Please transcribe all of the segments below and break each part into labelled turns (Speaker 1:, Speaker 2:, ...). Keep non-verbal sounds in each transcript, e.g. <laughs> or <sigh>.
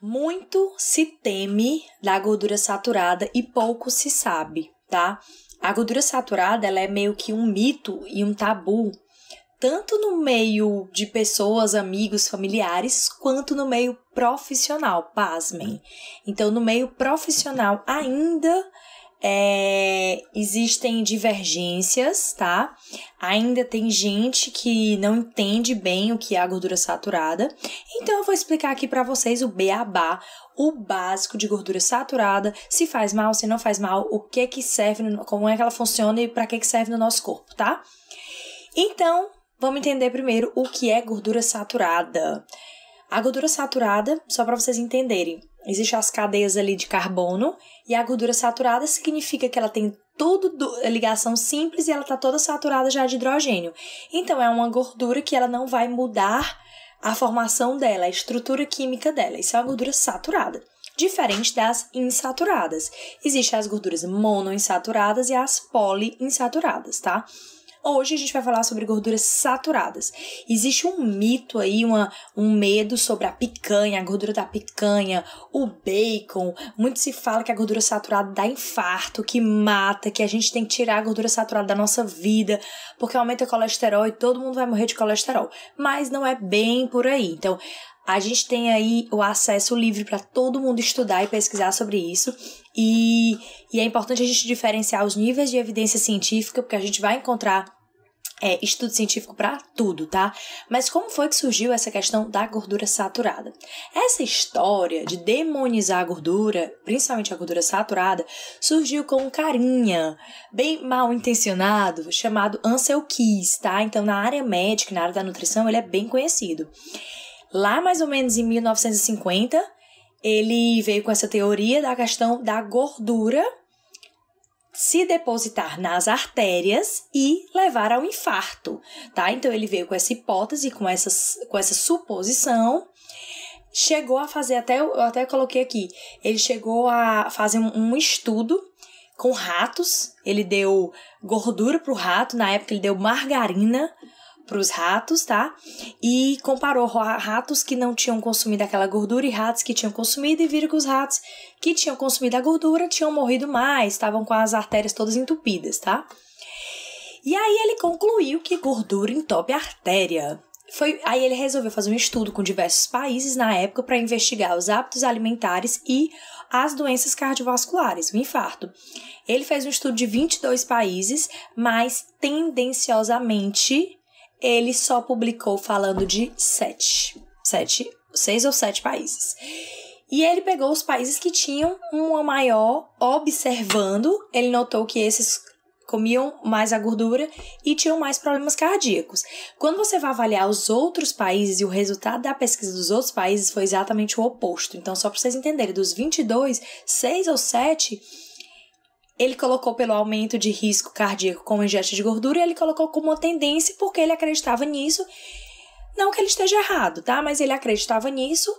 Speaker 1: Muito se teme da gordura saturada e pouco se sabe, tá? A gordura saturada ela é meio que um mito e um tabu, tanto no meio de pessoas, amigos, familiares, quanto no meio profissional, pasmem. Então, no meio profissional ainda é, existem divergências, tá? Ainda tem gente que não entende bem o que é a gordura saturada. Então eu vou explicar aqui para vocês o beabá, o básico de gordura saturada, se faz mal, se não faz mal, o que que serve, como é que ela funciona e para que que serve no nosso corpo, tá? Então, vamos entender primeiro o que é gordura saturada. A gordura saturada, só para vocês entenderem, Existem as cadeias ali de carbono e a gordura saturada significa que ela tem tudo ligação simples e ela está toda saturada já de hidrogênio. Então é uma gordura que ela não vai mudar a formação dela, a estrutura química dela. Isso é uma gordura saturada. Diferente das insaturadas. Existem as gorduras monoinsaturadas e as poliinsaturadas, tá? Hoje a gente vai falar sobre gorduras saturadas. Existe um mito aí, uma, um medo sobre a picanha, a gordura da picanha, o bacon. Muito se fala que a gordura saturada dá infarto, que mata, que a gente tem que tirar a gordura saturada da nossa vida, porque aumenta o colesterol e todo mundo vai morrer de colesterol. Mas não é bem por aí. Então, a gente tem aí o acesso livre para todo mundo estudar e pesquisar sobre isso. E, e, é importante a gente diferenciar os níveis de evidência científica, porque a gente vai encontrar é, estudo científico para tudo, tá? Mas como foi que surgiu essa questão da gordura saturada? Essa história de demonizar a gordura, principalmente a gordura saturada, surgiu com um carinha bem mal intencionado chamado Ansel Keys, tá? Então, na área médica, na área da nutrição, ele é bem conhecido. Lá mais ou menos em 1950, ele veio com essa teoria da questão da gordura se depositar nas artérias e levar ao infarto, tá? Então ele veio com essa hipótese, com essa, com essa suposição, chegou a fazer até eu até coloquei aqui, ele chegou a fazer um, um estudo com ratos, ele deu gordura para o rato, na época ele deu margarina para os ratos, tá? E comparou ratos que não tinham consumido aquela gordura e ratos que tinham consumido e viram que os ratos que tinham consumido a gordura tinham morrido mais, estavam com as artérias todas entupidas, tá? E aí ele concluiu que gordura entope a artéria. Foi, aí ele resolveu fazer um estudo com diversos países na época para investigar os hábitos alimentares e as doenças cardiovasculares, o infarto. Ele fez um estudo de 22 países, mas tendenciosamente ele só publicou falando de sete, sete, seis ou sete países. E ele pegou os países que tinham uma maior observando, ele notou que esses comiam mais a gordura e tinham mais problemas cardíacos. Quando você vai avaliar os outros países e o resultado da pesquisa dos outros países foi exatamente o oposto. Então, só para vocês entenderem, dos 22, 6 ou 7 ele colocou pelo aumento de risco cardíaco com ingesta de gordura e ele colocou como uma tendência porque ele acreditava nisso. Não que ele esteja errado, tá? Mas ele acreditava nisso,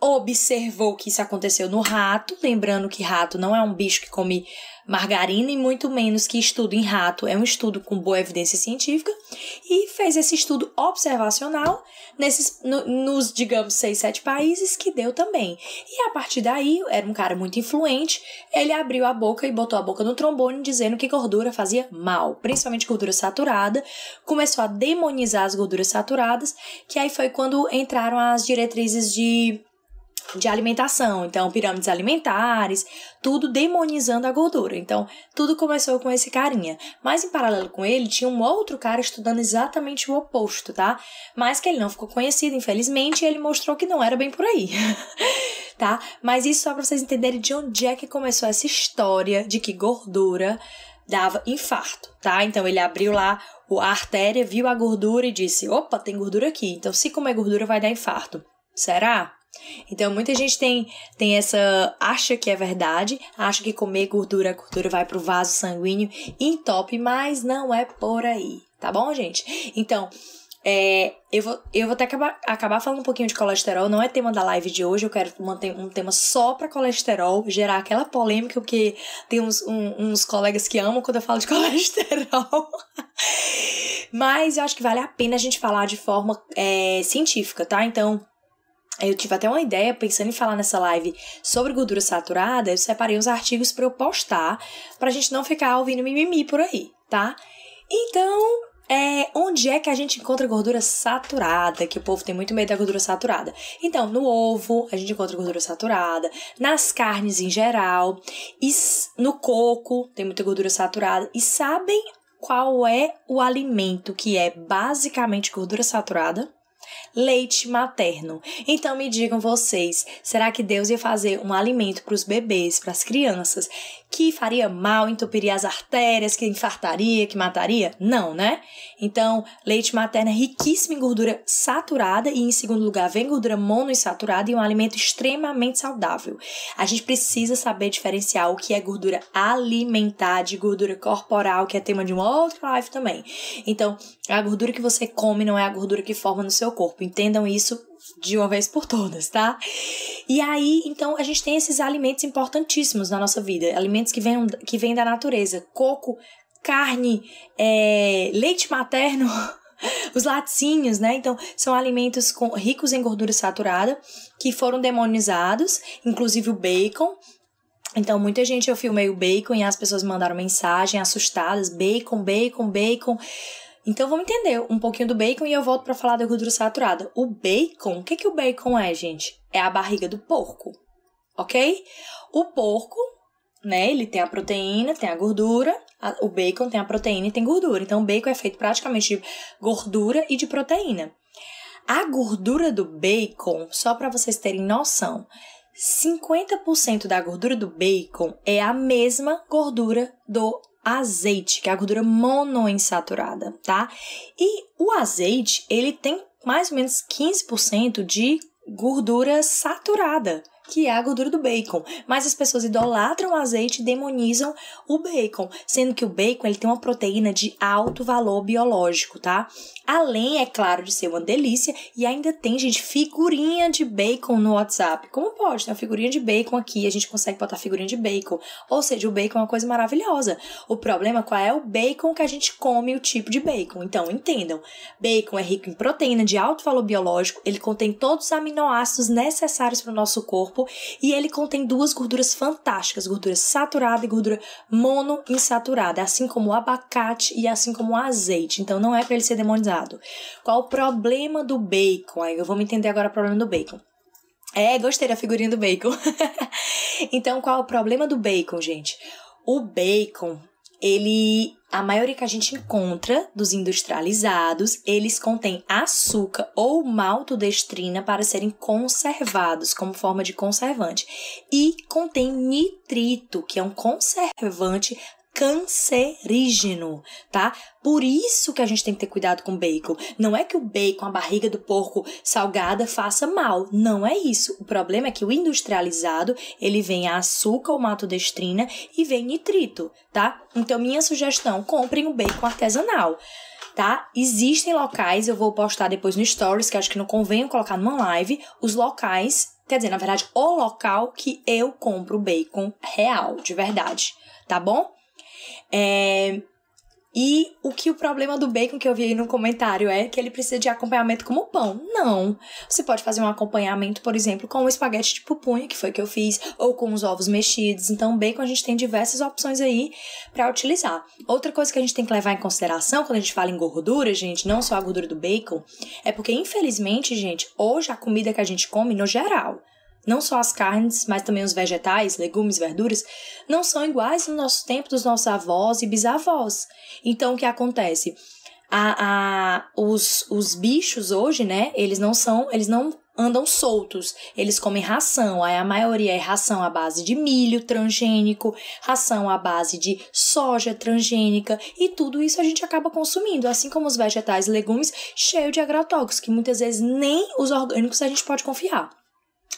Speaker 1: observou que isso aconteceu no rato, lembrando que rato não é um bicho que come margarina e muito menos que estudo em rato. É um estudo com boa evidência científica e fez esse estudo observacional nesses no, nos digamos seis sete países que deu também. E a partir daí era um cara muito influente ele abriu a boca e botou a boca no trombone dizendo que gordura fazia mal principalmente gordura saturada. Começou a demonizar as gorduras saturadas que aí foi quando entraram as diretrizes de de alimentação, então pirâmides alimentares, tudo demonizando a gordura. Então, tudo começou com esse carinha. Mas em paralelo com ele, tinha um outro cara estudando exatamente o oposto, tá? Mas que ele não ficou conhecido, infelizmente, e ele mostrou que não era bem por aí. <laughs> tá? Mas isso só para vocês entenderem de onde é que começou essa história de que gordura dava infarto, tá? Então ele abriu lá a artéria, viu a gordura e disse: "Opa, tem gordura aqui. Então se comer gordura vai dar infarto". Será? Então, muita gente tem, tem essa. acha que é verdade, acha que comer gordura, a gordura vai pro vaso sanguíneo e entope, mas não é por aí, tá bom, gente? Então, é, eu, vou, eu vou até acabar, acabar falando um pouquinho de colesterol, não é tema da live de hoje, eu quero manter um tema só para colesterol, gerar aquela polêmica, porque tem uns, um, uns colegas que amam quando eu falo de <laughs> colesterol. Mas eu acho que vale a pena a gente falar de forma é, científica, tá? Então, eu tive até uma ideia, pensando em falar nessa live sobre gordura saturada, eu separei uns artigos para eu postar, pra gente não ficar ouvindo mimimi por aí, tá? Então, é, onde é que a gente encontra gordura saturada? Que o povo tem muito medo da gordura saturada. Então, no ovo, a gente encontra gordura saturada, nas carnes em geral, e no coco, tem muita gordura saturada. E sabem qual é o alimento que é basicamente gordura saturada? Leite materno. Então me digam vocês, será que Deus ia fazer um alimento para os bebês, para as crianças, que faria mal, entupiria as artérias, que infartaria, que mataria? Não, né? Então, leite materno é riquíssimo em gordura saturada e, em segundo lugar, vem gordura monoinsaturada e um alimento extremamente saudável. A gente precisa saber diferenciar o que é gordura alimentar de gordura corporal, que é tema de uma outra live também. Então, a gordura que você come não é a gordura que forma no seu corpo. Entendam isso de uma vez por todas, tá? E aí, então, a gente tem esses alimentos importantíssimos na nossa vida, alimentos que vêm, que vêm da natureza, coco, carne, é, leite materno, <laughs> os laticínios, né? Então, são alimentos com, ricos em gordura saturada que foram demonizados, inclusive o bacon. Então, muita gente eu filmei o bacon e as pessoas mandaram mensagem assustadas: bacon, bacon, bacon. Então vamos entender um pouquinho do bacon e eu volto para falar da gordura saturada. O bacon, o que, que o bacon é, gente? É a barriga do porco, ok? O porco, né, ele tem a proteína, tem a gordura, a, o bacon tem a proteína e tem gordura. Então o bacon é feito praticamente de gordura e de proteína. A gordura do bacon, só para vocês terem noção, 50% da gordura do bacon é a mesma gordura do azeite, que é a gordura monoinsaturada, tá? E o azeite, ele tem mais ou menos 15% de gordura saturada que é a gordura do bacon. Mas as pessoas idolatram o azeite e demonizam o bacon, sendo que o bacon ele tem uma proteína de alto valor biológico, tá? Além, é claro, de ser uma delícia, e ainda tem, gente, figurinha de bacon no WhatsApp. Como pode? Tem uma figurinha de bacon aqui, a gente consegue botar figurinha de bacon. Ou seja, o bacon é uma coisa maravilhosa. O problema qual é o bacon que a gente come, o tipo de bacon. Então, entendam. Bacon é rico em proteína de alto valor biológico, ele contém todos os aminoácidos necessários para o nosso corpo corpo e ele contém duas gorduras fantásticas, gordura saturada e gordura monoinsaturada, assim como o abacate e assim como o azeite. Então não é para ele ser demonizado. Qual o problema do bacon? Aí eu vou me entender agora o problema do bacon. É, gostei da figurinha do bacon. <laughs> então, qual o problema do bacon, gente? O bacon, ele a maioria que a gente encontra dos industrializados, eles contêm açúcar ou maltodestrina para serem conservados como forma de conservante. E contém nitrito, que é um conservante cancerígeno, tá? Por isso que a gente tem que ter cuidado com o bacon. Não é que o bacon, a barriga do porco salgada faça mal, não é isso. O problema é que o industrializado, ele vem açúcar ou maltodestrina e vem nitrito, tá? Então minha sugestão, comprem o bacon artesanal tá? Existem locais, eu vou postar depois no stories, que acho que não convém colocar numa live, os locais, quer dizer, na verdade, o local que eu compro bacon real, de verdade, tá bom? É, e o que o problema do bacon que eu vi aí no comentário é que ele precisa de acompanhamento como pão. Não. Você pode fazer um acompanhamento, por exemplo, com o espaguete de pupunha, que foi que eu fiz, ou com os ovos mexidos. Então, bacon a gente tem diversas opções aí para utilizar. Outra coisa que a gente tem que levar em consideração quando a gente fala em gordura, gente, não só a gordura do bacon, é porque infelizmente, gente, hoje a comida que a gente come no geral, não só as carnes, mas também os vegetais, legumes, verduras, não são iguais no nosso tempo dos nossos avós e bisavós. Então, o que acontece? A, a, os, os bichos hoje, né, eles não são, eles não andam soltos. Eles comem ração. Aí a maioria é ração à base de milho transgênico, ração à base de soja transgênica e tudo isso a gente acaba consumindo, assim como os vegetais e legumes cheios de agrotóxicos, que muitas vezes nem os orgânicos a gente pode confiar.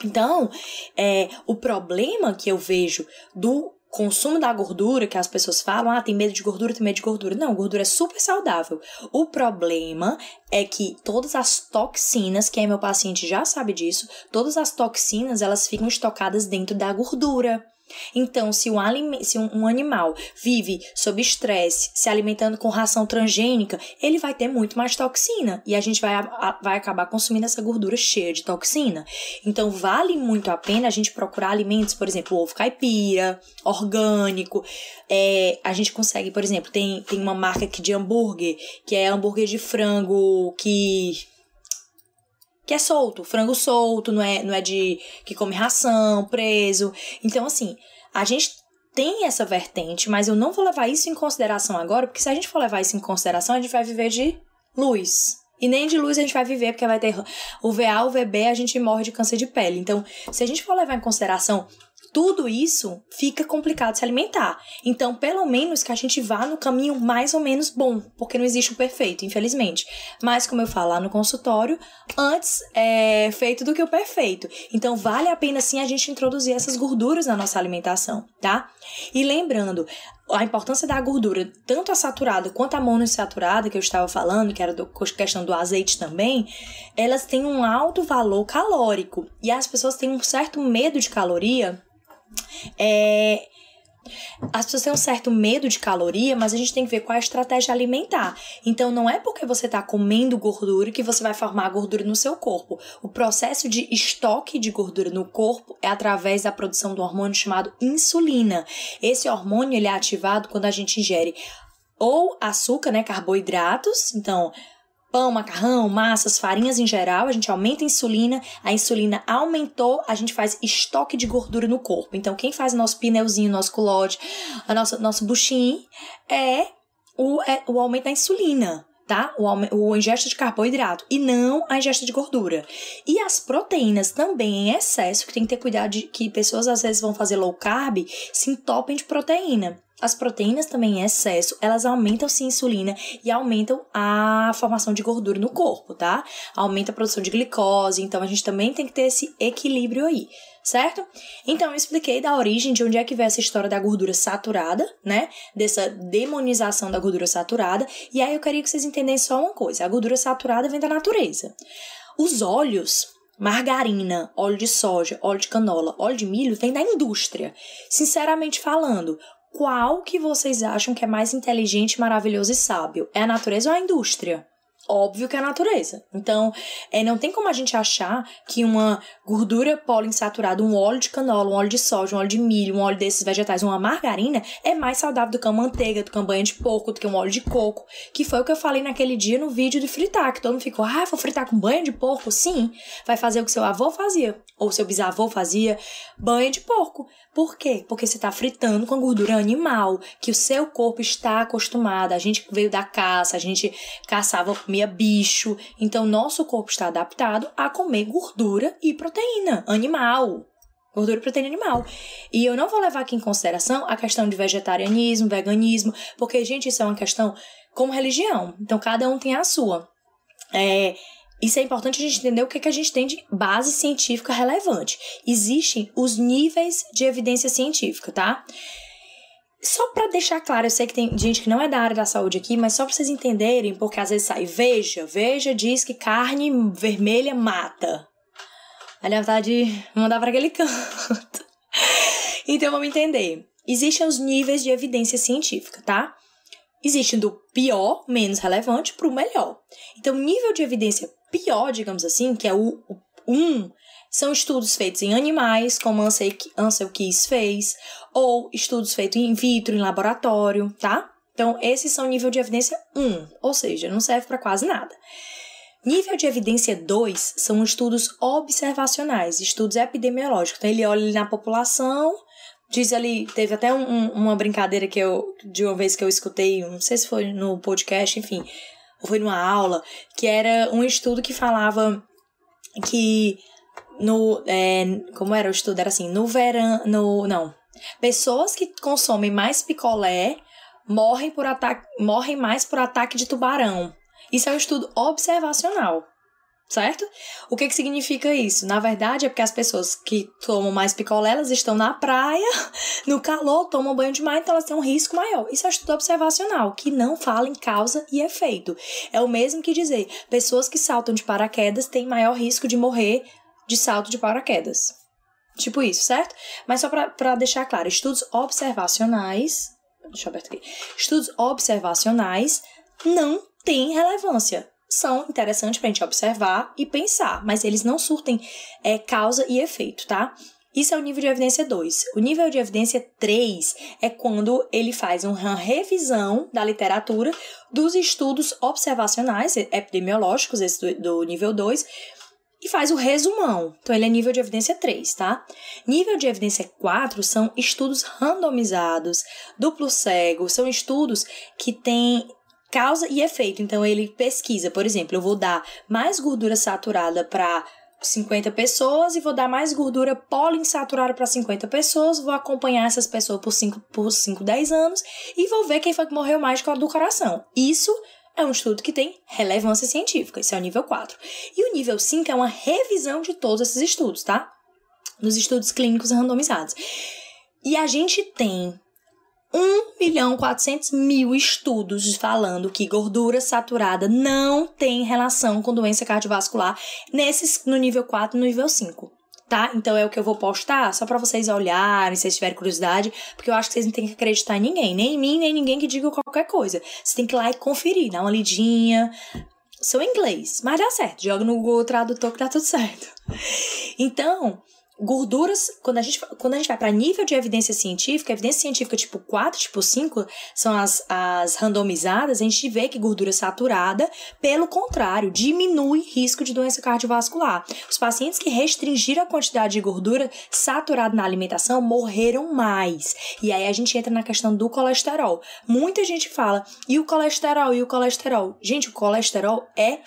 Speaker 1: Então, é, o problema que eu vejo do consumo da gordura, que as pessoas falam, ah, tem medo de gordura, tem medo de gordura. Não, gordura é super saudável. O problema é que todas as toxinas, quem é meu paciente já sabe disso, todas as toxinas, elas ficam estocadas dentro da gordura. Então, se um, se um, animal vive sob estresse, se alimentando com ração transgênica, ele vai ter muito mais toxina e a gente vai, a, vai acabar consumindo essa gordura cheia de toxina. Então, vale muito a pena a gente procurar alimentos, por exemplo, ovo caipira, orgânico. É, a gente consegue, por exemplo, tem, tem uma marca aqui de hambúrguer, que é hambúrguer de frango que que é solto, frango solto, não é, não é de que come ração, preso. Então, assim, a gente tem essa vertente, mas eu não vou levar isso em consideração agora, porque se a gente for levar isso em consideração, a gente vai viver de luz. E nem de luz a gente vai viver, porque vai ter o VA, o VB, a gente morre de câncer de pele. Então, se a gente for levar em consideração tudo isso fica complicado se alimentar. Então, pelo menos que a gente vá no caminho mais ou menos bom, porque não existe o perfeito, infelizmente. Mas, como eu falo lá no consultório, antes é feito do que o perfeito. Então, vale a pena sim a gente introduzir essas gorduras na nossa alimentação, tá? E lembrando, a importância da gordura, tanto a saturada quanto a monoinsaturada, que eu estava falando, que era do, questão do azeite também, elas têm um alto valor calórico. E as pessoas têm um certo medo de caloria é, as pessoas têm um certo medo de caloria, mas a gente tem que ver qual é a estratégia alimentar. Então, não é porque você está comendo gordura que você vai formar gordura no seu corpo. O processo de estoque de gordura no corpo é através da produção do hormônio chamado insulina. Esse hormônio ele é ativado quando a gente ingere ou açúcar, né, carboidratos, então pão, macarrão, massas, farinhas em geral, a gente aumenta a insulina, a insulina aumentou, a gente faz estoque de gordura no corpo. Então, quem faz nosso pneuzinho, nosso culote, a nossa, nosso buchinho é o, é o aumento da insulina tá? O, o ingesta de carboidrato e não a ingesta de gordura. E as proteínas também em excesso, que tem que ter cuidado de que pessoas às vezes vão fazer low carb, se entopem de proteína. As proteínas também em excesso, elas aumentam sim a insulina e aumentam a formação de gordura no corpo, tá? Aumenta a produção de glicose, então a gente também tem que ter esse equilíbrio aí, certo? Então eu expliquei da origem de onde é que vem essa história da gordura saturada, né? Dessa demonização da gordura saturada, e aí eu queria que vocês entendessem só uma coisa: a gordura saturada vem da natureza. Os óleos Margarina, óleo de soja, óleo de canola, óleo de milho vem da indústria. Sinceramente falando, qual que vocês acham que é mais inteligente, maravilhoso e sábio? É a natureza ou a indústria? Óbvio que é a natureza. Então, é, não tem como a gente achar que uma gordura poliinsaturada, um óleo de canola, um óleo de soja, um óleo de milho, um óleo desses vegetais, uma margarina, é mais saudável do que uma manteiga, do que uma banha de porco, do que um óleo de coco. Que foi o que eu falei naquele dia no vídeo de fritar, que todo mundo ficou, ah, vou fritar com banha de porco? Sim, vai fazer o que seu avô fazia, ou seu bisavô fazia, banha de porco. Por quê? Porque você está fritando com gordura animal, que o seu corpo está acostumado. A gente veio da caça, a gente caçava, comia bicho. Então, nosso corpo está adaptado a comer gordura e proteína animal. Gordura e proteína animal. E eu não vou levar aqui em consideração a questão de vegetarianismo, veganismo, porque, gente, isso é uma questão como religião. Então, cada um tem a sua. É, isso é importante a gente entender o que, que a gente tem de base científica relevante. Existem os níveis de evidência científica, tá? Só para deixar claro, eu sei que tem gente que não é da área da saúde aqui, mas só para vocês entenderem, porque às vezes sai Veja, Veja diz que carne vermelha mata. Aí dá de mandar para aquele <laughs> canto. então vamos entender. Existem os níveis de evidência científica, tá? Existe do pior, menos relevante, para o melhor. Então, nível de evidência pior, digamos assim, que é o 1, um, são estudos feitos em animais, como Ansel Keys fez, ou estudos feitos in vitro, em laboratório, tá? Então, esses são nível de evidência 1, ou seja, não serve para quase nada. Nível de evidência 2 são estudos observacionais, estudos epidemiológicos. Então, ele olha na população, diz ali, teve até um, uma brincadeira que eu, de uma vez que eu escutei, não sei se foi no podcast, enfim, foi numa aula, que era um estudo que falava que no. É, como era o estudo? Era assim, no verão. No, não. Pessoas que consomem mais picolé morrem, por ataque, morrem mais por ataque de tubarão. Isso é um estudo observacional certo? O que, que significa isso? Na verdade, é porque as pessoas que tomam mais picolé, elas estão na praia, <laughs> no calor, tomam banho de mar, então elas têm um risco maior. Isso é um estudo observacional, que não fala em causa e efeito. É o mesmo que dizer, pessoas que saltam de paraquedas têm maior risco de morrer de salto de paraquedas. Tipo isso, certo? Mas só para deixar claro, estudos observacionais, deixa eu aberto aqui. Estudos observacionais não têm relevância. São interessantes para a gente observar e pensar, mas eles não surtem é, causa e efeito, tá? Isso é o nível de evidência 2. O nível de evidência 3 é quando ele faz uma revisão da literatura dos estudos observacionais epidemiológicos, esse do, do nível 2, e faz o resumão. Então, ele é nível de evidência 3, tá? Nível de evidência 4 são estudos randomizados, duplo cego, são estudos que têm causa e efeito. Então, ele pesquisa, por exemplo, eu vou dar mais gordura saturada para 50 pessoas e vou dar mais gordura poliinsaturada para 50 pessoas, vou acompanhar essas pessoas por 5, por 5, 10 anos e vou ver quem foi que morreu mais do coração. Isso é um estudo que tem relevância científica, isso é o nível 4. E o nível 5 é uma revisão de todos esses estudos, tá? Nos estudos clínicos randomizados. E a gente tem 1 milhão 400 mil estudos falando que gordura saturada não tem relação com doença cardiovascular nesses no nível 4 e no nível 5 tá? Então é o que eu vou postar, só para vocês olharem, se vocês tiverem curiosidade, porque eu acho que vocês não têm que acreditar em ninguém, nem em mim, nem em ninguém que diga qualquer coisa. Você tem que ir lá e conferir, dar uma lidinha. Seu inglês, mas dá certo. Joga no Google Tradutor que dá tudo certo. Então, gorduras, quando a gente, quando a gente vai para nível de evidência científica, evidência científica tipo 4, tipo 5, são as, as randomizadas, a gente vê que gordura saturada, pelo contrário, diminui risco de doença cardiovascular. Os pacientes que restringiram a quantidade de gordura saturada na alimentação morreram mais. E aí a gente entra na questão do colesterol. Muita gente fala, e o colesterol, e o colesterol? Gente, o colesterol é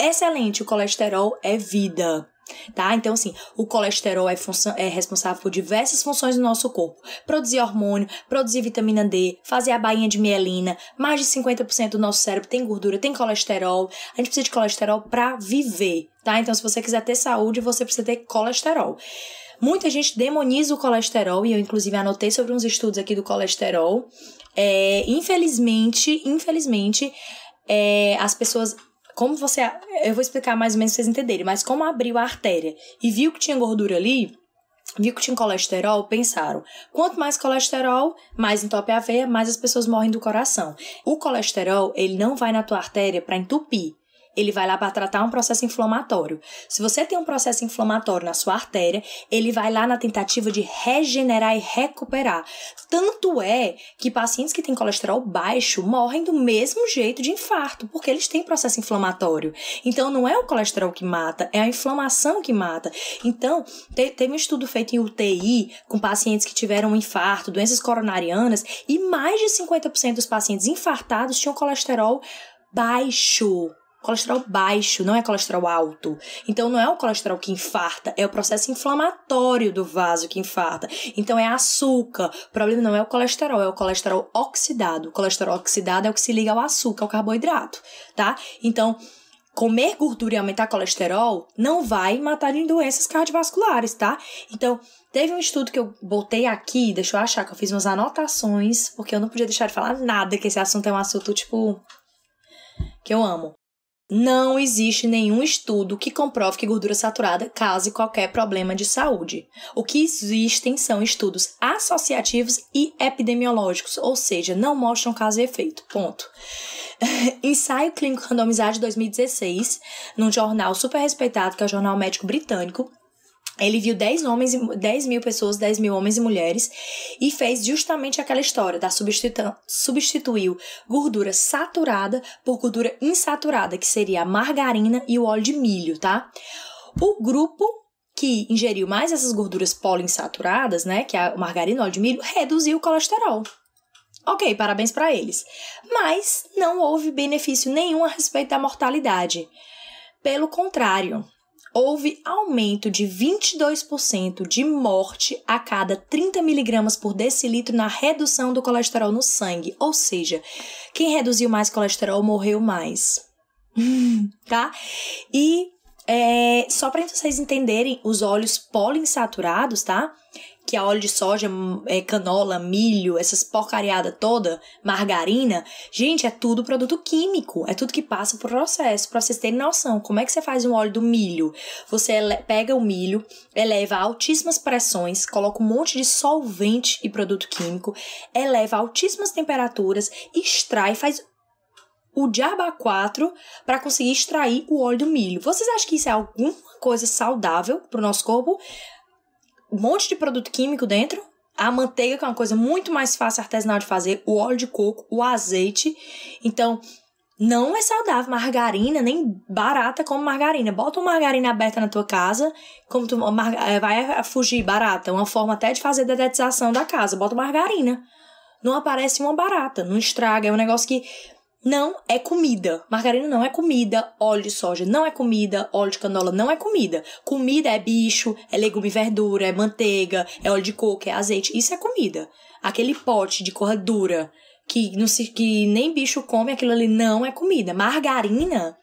Speaker 1: excelente, o colesterol é vida tá? Então, assim, o colesterol é, é responsável por diversas funções do nosso corpo. Produzir hormônio, produzir vitamina D, fazer a bainha de mielina. Mais de 50% do nosso cérebro tem gordura, tem colesterol. A gente precisa de colesterol para viver, tá? Então, se você quiser ter saúde, você precisa ter colesterol. Muita gente demoniza o colesterol, e eu, inclusive, anotei sobre uns estudos aqui do colesterol. É, infelizmente, infelizmente, é, as pessoas como você. Eu vou explicar mais ou menos pra vocês entenderem, mas como abriu a artéria e viu que tinha gordura ali, viu que tinha colesterol, pensaram: quanto mais colesterol, mais entope a veia, mais as pessoas morrem do coração. O colesterol, ele não vai na tua artéria para entupir ele vai lá para tratar um processo inflamatório. Se você tem um processo inflamatório na sua artéria, ele vai lá na tentativa de regenerar e recuperar. Tanto é que pacientes que têm colesterol baixo morrem do mesmo jeito de infarto, porque eles têm processo inflamatório. Então não é o colesterol que mata, é a inflamação que mata. Então, teve um estudo feito em UTI com pacientes que tiveram um infarto, doenças coronarianas, e mais de 50% dos pacientes infartados tinham colesterol baixo colesterol baixo, não é colesterol alto. Então não é o colesterol que infarta, é o processo inflamatório do vaso que infarta. Então é açúcar. O problema não é o colesterol, é o colesterol oxidado. O colesterol oxidado é o que se liga ao açúcar, ao carboidrato, tá? Então, comer gordura e aumentar colesterol não vai matar em doenças cardiovasculares, tá? Então, teve um estudo que eu botei aqui, deixa eu achar que eu fiz umas anotações, porque eu não podia deixar de falar nada, que esse assunto é um assunto, tipo, que eu amo. Não existe nenhum estudo que comprove que gordura saturada cause qualquer problema de saúde. O que existem são estudos associativos e epidemiológicos, ou seja, não mostram causa e efeito. Ponto. <laughs> Ensaio Clínico Randomizado de 2016, num jornal super respeitado, que é o Jornal Médico Britânico, ele viu 10 homens, 10 mil pessoas, 10 mil homens e mulheres, e fez justamente aquela história da substitu substituiu gordura saturada por gordura insaturada, que seria a margarina e o óleo de milho, tá? O grupo que ingeriu mais essas gorduras poliinsaturadas, né, que é a margarina e óleo de milho, reduziu o colesterol. Ok, parabéns para eles. Mas não houve benefício nenhum a respeito da mortalidade. Pelo contrário, houve aumento de 22% de morte a cada 30 miligramas por decilitro na redução do colesterol no sangue. Ou seja, quem reduziu mais colesterol morreu mais. <laughs> tá? E é, só para vocês entenderem, os óleos poliinsaturados, tá? Que é óleo de soja, é, canola, milho, essas porcariada toda, margarina. Gente, é tudo produto químico. É tudo que passa por processo. Pra vocês terem noção, como é que você faz um óleo do milho? Você pega o milho, eleva a altíssimas pressões, coloca um monte de solvente e produto químico, eleva a altíssimas temperaturas, extrai, faz o diabo 4 para conseguir extrair o óleo do milho. Vocês acham que isso é alguma coisa saudável para o nosso corpo? Um monte de produto químico dentro. A manteiga, que é uma coisa muito mais fácil artesanal de fazer, o óleo de coco, o azeite. Então, não é saudável margarina, nem barata como margarina. Bota uma margarina aberta na tua casa, como tu eh, vai fugir barata, uma forma até de fazer dedetização da casa. Bota margarina. Não aparece uma barata, não estraga, é um negócio que não é comida. Margarina não é comida. Óleo de soja não é comida. Óleo de canola não é comida. Comida é bicho, é legume e verdura, é manteiga, é óleo de coco, é azeite. Isso é comida. Aquele pote de corra dura que, não se, que nem bicho come, aquilo ali não é comida. Margarina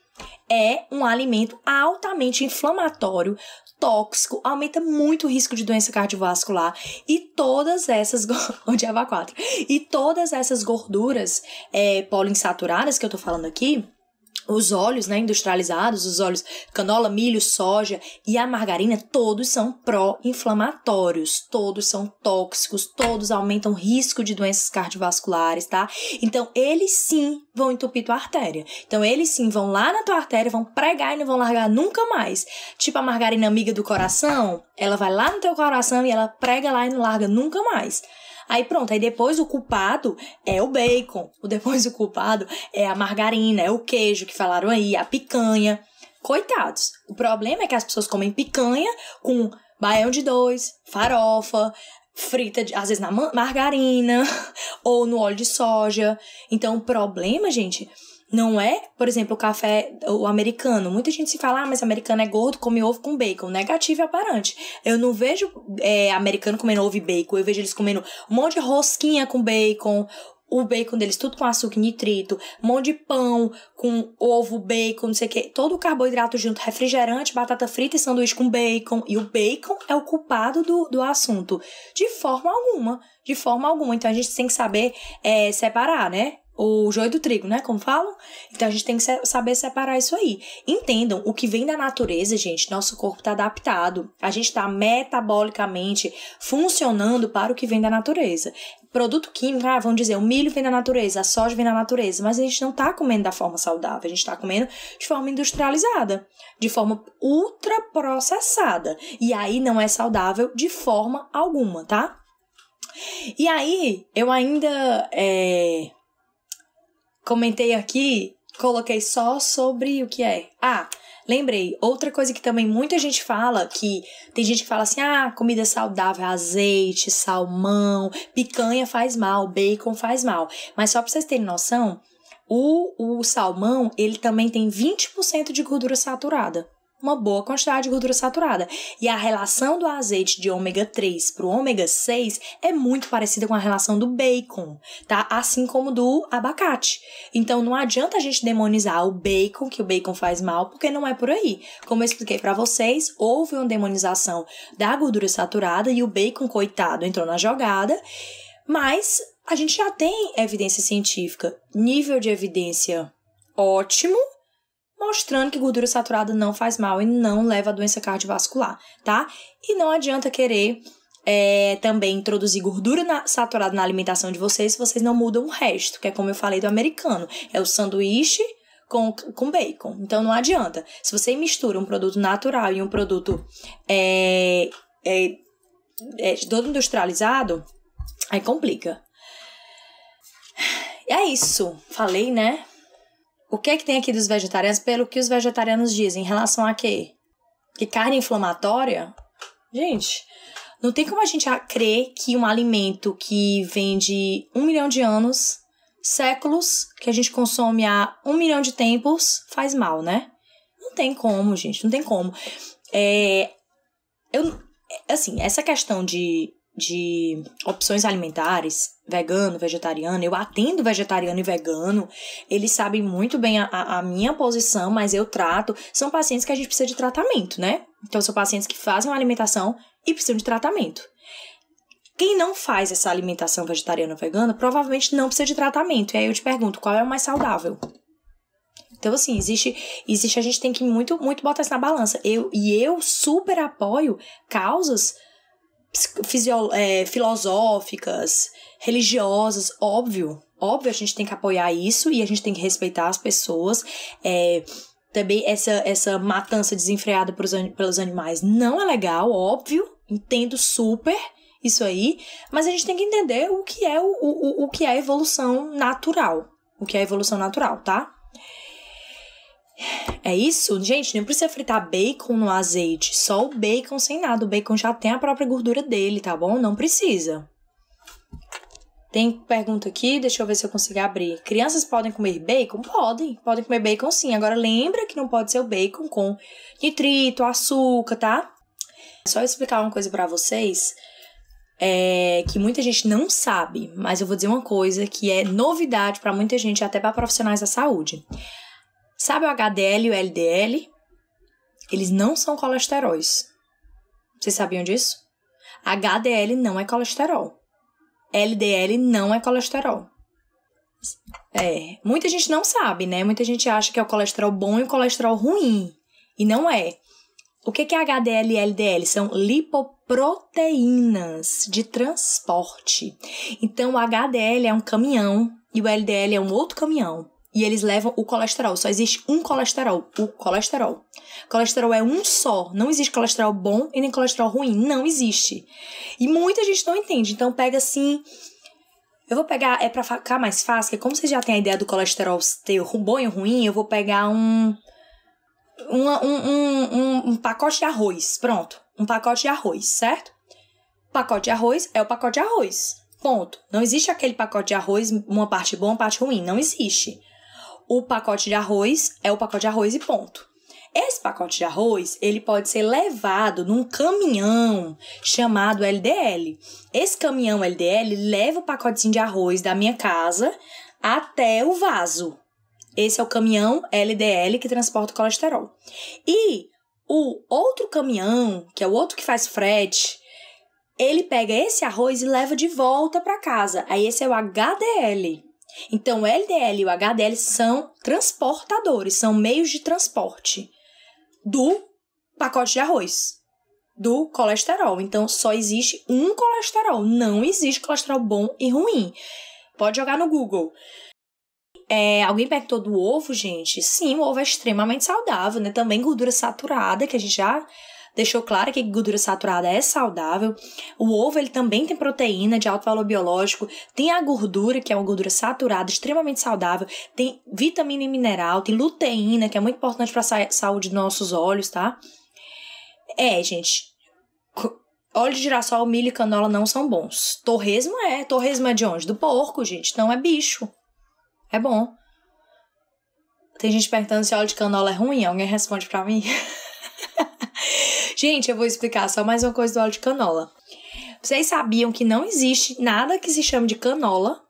Speaker 1: é um alimento altamente inflamatório, tóxico, aumenta muito o risco de doença cardiovascular e todas essas odiava <laughs> 4 e todas essas gorduras é, poliinsaturadas que eu tô falando aqui os óleos né, industrializados, os óleos canola, milho, soja e a margarina, todos são pró-inflamatórios, todos são tóxicos, todos aumentam o risco de doenças cardiovasculares, tá? Então, eles sim vão entupir tua artéria. Então, eles sim vão lá na tua artéria, vão pregar e não vão largar nunca mais. Tipo a margarina amiga do coração, ela vai lá no teu coração e ela prega lá e não larga nunca mais. Aí pronto, aí depois o culpado é o bacon, o depois o culpado é a margarina, é o queijo que falaram aí, a picanha. Coitados. O problema é que as pessoas comem picanha com baião de dois, farofa, frita, de, às vezes na margarina <laughs> ou no óleo de soja. Então, o problema, gente, não é, por exemplo, o café, o americano. Muita gente se fala, ah, mas americano é gordo, come ovo com bacon. Negativo e aparente. Eu não vejo é, americano comendo ovo e bacon. Eu vejo eles comendo um monte de rosquinha com bacon, o bacon deles tudo com açúcar e nitrito, um monte de pão com ovo, bacon, não sei o que, todo o carboidrato junto, refrigerante, batata frita e sanduíche com bacon. E o bacon é o culpado do, do assunto. De forma alguma. De forma alguma. Então a gente tem que saber é, separar, né? O joio do trigo, né? Como falam? Então a gente tem que saber separar isso aí. Entendam, o que vem da natureza, gente, nosso corpo está adaptado. A gente está metabolicamente funcionando para o que vem da natureza. Produto químico, ah, vamos dizer, o milho vem da natureza, a soja vem da natureza, mas a gente não está comendo da forma saudável, a gente está comendo de forma industrializada, de forma ultra processada. E aí não é saudável de forma alguma, tá? E aí, eu ainda é, comentei aqui, coloquei só sobre o que é. Ah, lembrei, outra coisa que também muita gente fala, que tem gente que fala assim: "Ah, comida saudável, azeite, salmão, picanha faz mal, bacon faz mal". Mas só para vocês terem noção, o, o salmão, ele também tem 20% de gordura saturada uma boa quantidade de gordura saturada. E a relação do azeite de ômega 3 para o ômega 6 é muito parecida com a relação do bacon, tá? Assim como do abacate. Então não adianta a gente demonizar o bacon, que o bacon faz mal, porque não é por aí. Como eu expliquei para vocês, houve uma demonização da gordura saturada e o bacon, coitado, entrou na jogada. Mas a gente já tem evidência científica, nível de evidência ótimo, mostrando que gordura saturada não faz mal e não leva a doença cardiovascular, tá? E não adianta querer é, também introduzir gordura na, saturada na alimentação de vocês se vocês não mudam o resto, que é como eu falei do americano. É o sanduíche com, com bacon. Então não adianta. Se você mistura um produto natural e um produto é, é, é, todo industrializado, aí complica. É isso. Falei, né? O que é que tem aqui dos vegetarianos? Pelo que os vegetarianos dizem em relação a quê? Que carne inflamatória? Gente, não tem como a gente crer que um alimento que vem de um milhão de anos, séculos, que a gente consome há um milhão de tempos, faz mal, né? Não tem como, gente, não tem como. É, eu, assim, essa questão de de opções alimentares, vegano, vegetariano, eu atendo vegetariano e vegano, eles sabem muito bem a, a, minha posição, mas eu trato. São pacientes que a gente precisa de tratamento, né? Então, são pacientes que fazem uma alimentação e precisam de tratamento. Quem não faz essa alimentação vegetariana ou vegana provavelmente não precisa de tratamento. E aí eu te pergunto, qual é o mais saudável? Então, assim, existe, existe, a gente tem que muito, muito botar isso na balança. Eu, e eu super apoio causas é, filosóficas, religiosas, óbvio. Óbvio, a gente tem que apoiar isso e a gente tem que respeitar as pessoas. É, também essa, essa matança desenfreada pelos, pelos animais não é legal, óbvio. Entendo super isso aí, mas a gente tem que entender o que é o, o, o que é evolução natural. O que é evolução natural, tá? É isso? Gente, não precisa fritar bacon no azeite. Só o bacon sem nada. O bacon já tem a própria gordura dele, tá bom? Não precisa. Tem pergunta aqui, deixa eu ver se eu consigo abrir. Crianças podem comer bacon? Podem, podem comer bacon sim. Agora lembra que não pode ser o bacon com nitrito, açúcar, tá? Só explicar uma coisa para vocês é, que muita gente não sabe, mas eu vou dizer uma coisa que é novidade para muita gente, até para profissionais da saúde. Sabe o HDL e o LDL? Eles não são colesteróis. Vocês sabiam disso? HDL não é colesterol. LDL não é colesterol. É, muita gente não sabe, né? Muita gente acha que é o colesterol bom e o colesterol ruim. E não é. O que é HDL e LDL? São lipoproteínas de transporte. Então, o HDL é um caminhão e o LDL é um outro caminhão e eles levam o colesterol. Só existe um colesterol, o colesterol. Colesterol é um só. Não existe colesterol bom e nem colesterol ruim. Não existe. E muita gente não entende. Então pega assim. Eu vou pegar, é pra ficar mais fácil, porque como vocês já têm a ideia do colesterol ter bom e ruim, eu vou pegar um. Um, um, um, um pacote de arroz. Pronto. Um pacote de arroz, certo? Pacote de arroz é o pacote de arroz. Ponto. Não existe aquele pacote de arroz, uma parte boa, uma parte ruim. Não existe o pacote de arroz é o pacote de arroz e ponto. Esse pacote de arroz, ele pode ser levado num caminhão chamado LDL. Esse caminhão LDL leva o pacotezinho de arroz da minha casa até o vaso. Esse é o caminhão LDL que transporta o colesterol. E o outro caminhão, que é o outro que faz frete, ele pega esse arroz e leva de volta para casa. Aí esse é o HDL. Então, o LDL e o HDL são transportadores, são meios de transporte do pacote de arroz, do colesterol. Então, só existe um colesterol, não existe colesterol bom e ruim. Pode jogar no Google. É, alguém perguntou do ovo, gente? Sim, o ovo é extremamente saudável, né? Também gordura saturada, que a gente já deixou claro que gordura saturada é saudável. O ovo ele também tem proteína de alto valor biológico, tem a gordura, que é uma gordura saturada, extremamente saudável, tem vitamina e mineral, tem luteína, que é muito importante para a saúde dos nossos olhos, tá? É, gente, óleo de girassol, milho e canola não são bons. Torresmo é. Torresmo é de onde? Do porco, gente. Não é bicho. É bom. Tem gente perguntando se óleo de canola é ruim. Alguém responde para mim? <laughs> Gente, eu vou explicar só mais uma coisa do óleo de canola. Vocês sabiam que não existe nada que se chame de canola?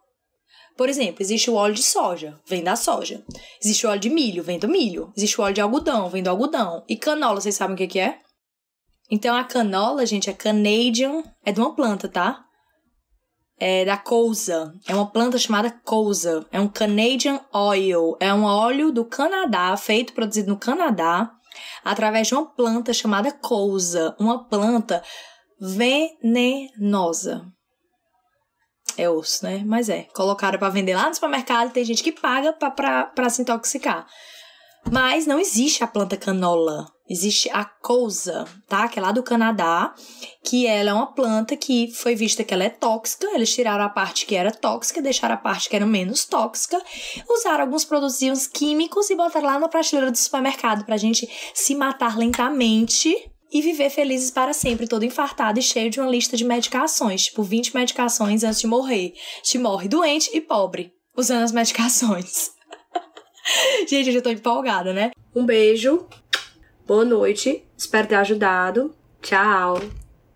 Speaker 1: Por exemplo, existe o óleo de soja, vem da soja. Existe o óleo de milho, vem do milho. Existe o óleo de algodão, vem do algodão. E canola, vocês sabem o que, é? Então a canola, gente, é Canadian, é de uma planta, tá? É da cousa. É uma planta chamada cousa. É um Canadian Oil. É um óleo do Canadá, feito, produzido no Canadá através de uma planta chamada cousa, uma planta venenosa. É osso, né? Mas é. Colocaram para vender lá no supermercado, tem gente que paga para se intoxicar. Mas não existe a planta canola. Existe a cousa, tá? Que é lá do Canadá, que ela é uma planta que foi vista que ela é tóxica. Eles tiraram a parte que era tóxica, deixaram a parte que era menos tóxica, usaram alguns produtos químicos e botaram lá na prateleira do supermercado pra gente se matar lentamente e viver felizes para sempre, todo infartado e cheio de uma lista de medicações, tipo 20 medicações antes de morrer. Te morre doente e pobre, usando as medicações. <laughs> Gente, eu já tô empolgada, né? Um beijo, boa noite, espero ter ajudado. Tchau!